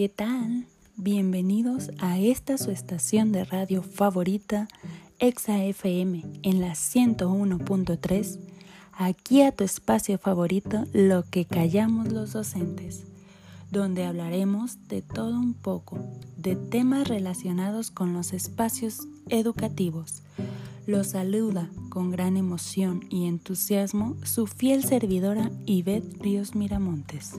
¿Qué tal? Bienvenidos a esta su estación de radio favorita, Exa FM, en la 101.3. Aquí a tu espacio favorito, lo que callamos los docentes, donde hablaremos de todo un poco, de temas relacionados con los espacios educativos. Los saluda con gran emoción y entusiasmo su fiel servidora Ivette Ríos Miramontes.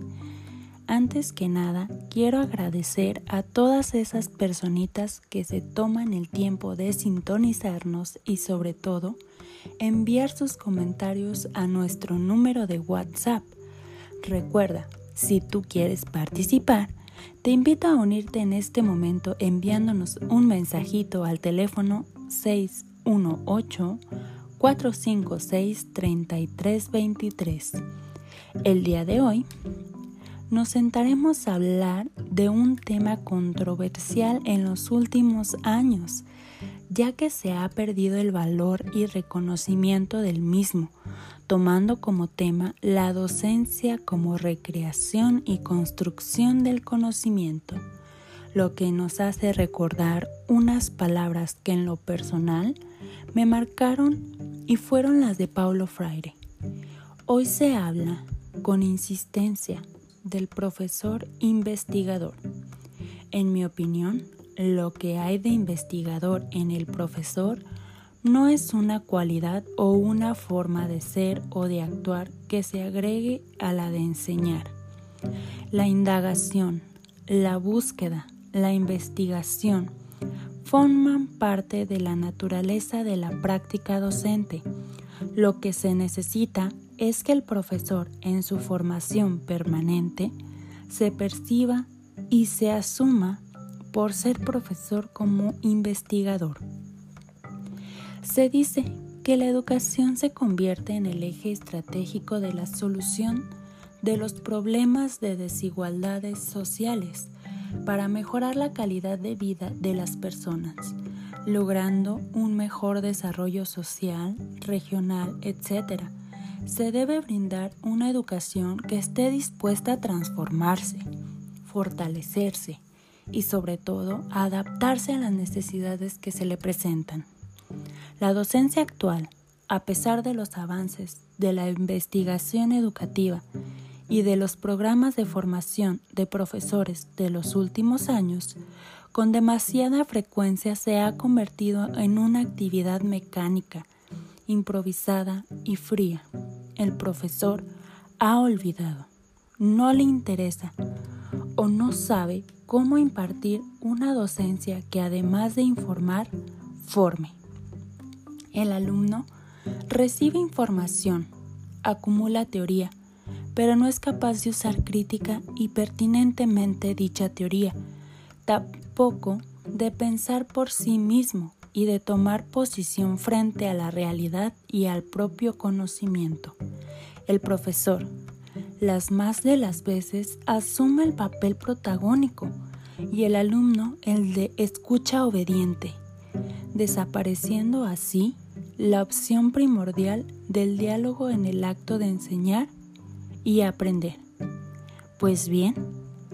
Antes que nada, quiero agradecer a todas esas personitas que se toman el tiempo de sintonizarnos y sobre todo enviar sus comentarios a nuestro número de WhatsApp. Recuerda, si tú quieres participar, te invito a unirte en este momento enviándonos un mensajito al teléfono 618 456 3323. El día de hoy nos sentaremos a hablar de un tema controversial en los últimos años, ya que se ha perdido el valor y reconocimiento del mismo, tomando como tema la docencia como recreación y construcción del conocimiento, lo que nos hace recordar unas palabras que en lo personal me marcaron y fueron las de Paulo Freire. Hoy se habla con insistencia del profesor investigador. En mi opinión, lo que hay de investigador en el profesor no es una cualidad o una forma de ser o de actuar que se agregue a la de enseñar. La indagación, la búsqueda, la investigación forman parte de la naturaleza de la práctica docente. Lo que se necesita es que el profesor en su formación permanente se perciba y se asuma por ser profesor como investigador. Se dice que la educación se convierte en el eje estratégico de la solución de los problemas de desigualdades sociales para mejorar la calidad de vida de las personas, logrando un mejor desarrollo social, regional, etc., se debe brindar una educación que esté dispuesta a transformarse, fortalecerse y sobre todo adaptarse a las necesidades que se le presentan. La docencia actual, a pesar de los avances de la investigación educativa y de los programas de formación de profesores de los últimos años, con demasiada frecuencia se ha convertido en una actividad mecánica, improvisada y fría el profesor ha olvidado, no le interesa o no sabe cómo impartir una docencia que además de informar, forme. El alumno recibe información, acumula teoría, pero no es capaz de usar crítica y pertinentemente dicha teoría, tampoco de pensar por sí mismo y de tomar posición frente a la realidad y al propio conocimiento. El profesor, las más de las veces, asume el papel protagónico y el alumno el de escucha obediente, desapareciendo así la opción primordial del diálogo en el acto de enseñar y aprender. Pues bien,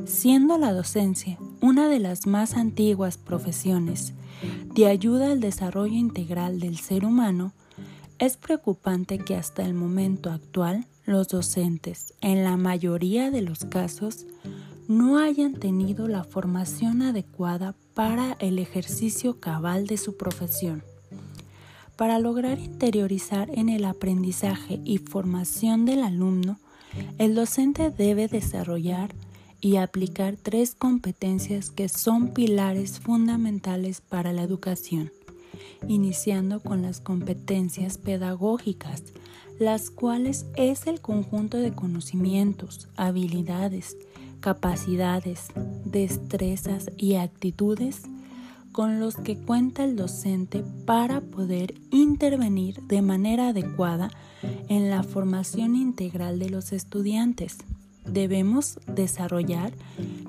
siendo la docencia una de las más antiguas profesiones de ayuda al desarrollo integral del ser humano, es preocupante que hasta el momento actual los docentes, en la mayoría de los casos, no hayan tenido la formación adecuada para el ejercicio cabal de su profesión. Para lograr interiorizar en el aprendizaje y formación del alumno, el docente debe desarrollar y aplicar tres competencias que son pilares fundamentales para la educación, iniciando con las competencias pedagógicas, las cuales es el conjunto de conocimientos, habilidades, capacidades, destrezas y actitudes con los que cuenta el docente para poder intervenir de manera adecuada en la formación integral de los estudiantes debemos desarrollar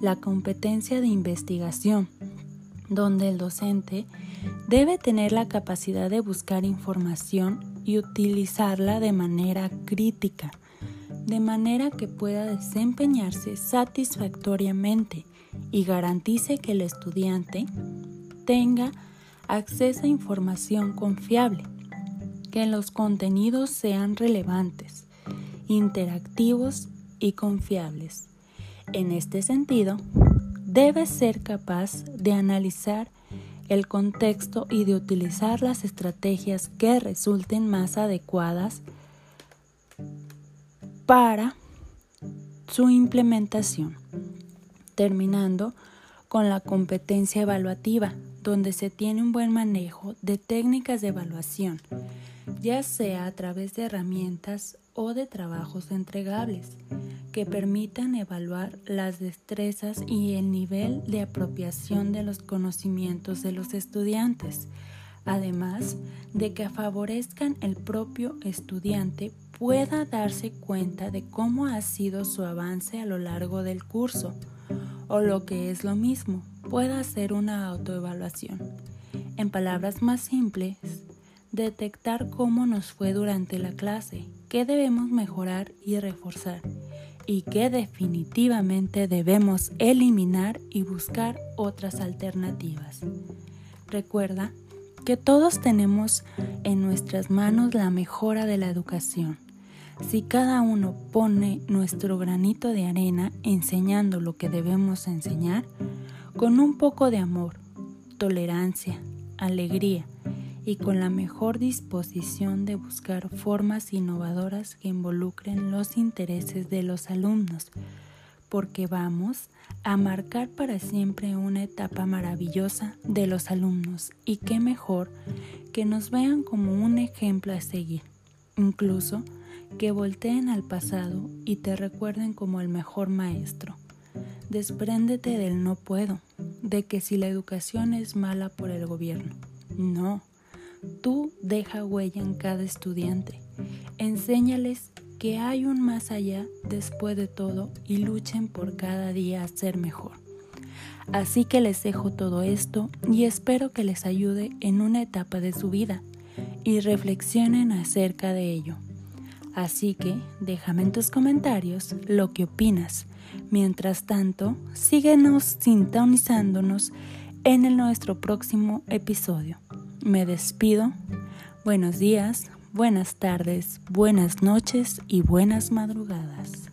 la competencia de investigación, donde el docente debe tener la capacidad de buscar información y utilizarla de manera crítica, de manera que pueda desempeñarse satisfactoriamente y garantice que el estudiante tenga acceso a información confiable, que los contenidos sean relevantes, interactivos y confiables. En este sentido, debe ser capaz de analizar el contexto y de utilizar las estrategias que resulten más adecuadas para su implementación, terminando con la competencia evaluativa, donde se tiene un buen manejo de técnicas de evaluación, ya sea a través de herramientas o de trabajos entregables que permitan evaluar las destrezas y el nivel de apropiación de los conocimientos de los estudiantes, además de que favorezcan el propio estudiante pueda darse cuenta de cómo ha sido su avance a lo largo del curso, o lo que es lo mismo, pueda hacer una autoevaluación. En palabras más simples, detectar cómo nos fue durante la clase, qué debemos mejorar y reforzar, y qué definitivamente debemos eliminar y buscar otras alternativas. Recuerda que todos tenemos en nuestras manos la mejora de la educación. Si cada uno pone nuestro granito de arena enseñando lo que debemos enseñar, con un poco de amor, tolerancia, alegría y con la mejor disposición de buscar formas innovadoras que involucren los intereses de los alumnos, porque vamos a marcar para siempre una etapa maravillosa de los alumnos y qué mejor que nos vean como un ejemplo a seguir, incluso que volteen al pasado y te recuerden como el mejor maestro. Despréndete del no puedo, de que si la educación es mala por el gobierno. No, tú deja huella en cada estudiante. Enséñales que hay un más allá después de todo y luchen por cada día a ser mejor. Así que les dejo todo esto y espero que les ayude en una etapa de su vida y reflexionen acerca de ello. Así que déjame en tus comentarios lo que opinas. Mientras tanto, síguenos sintonizándonos en el nuestro próximo episodio. Me despido. Buenos días, buenas tardes, buenas noches y buenas madrugadas.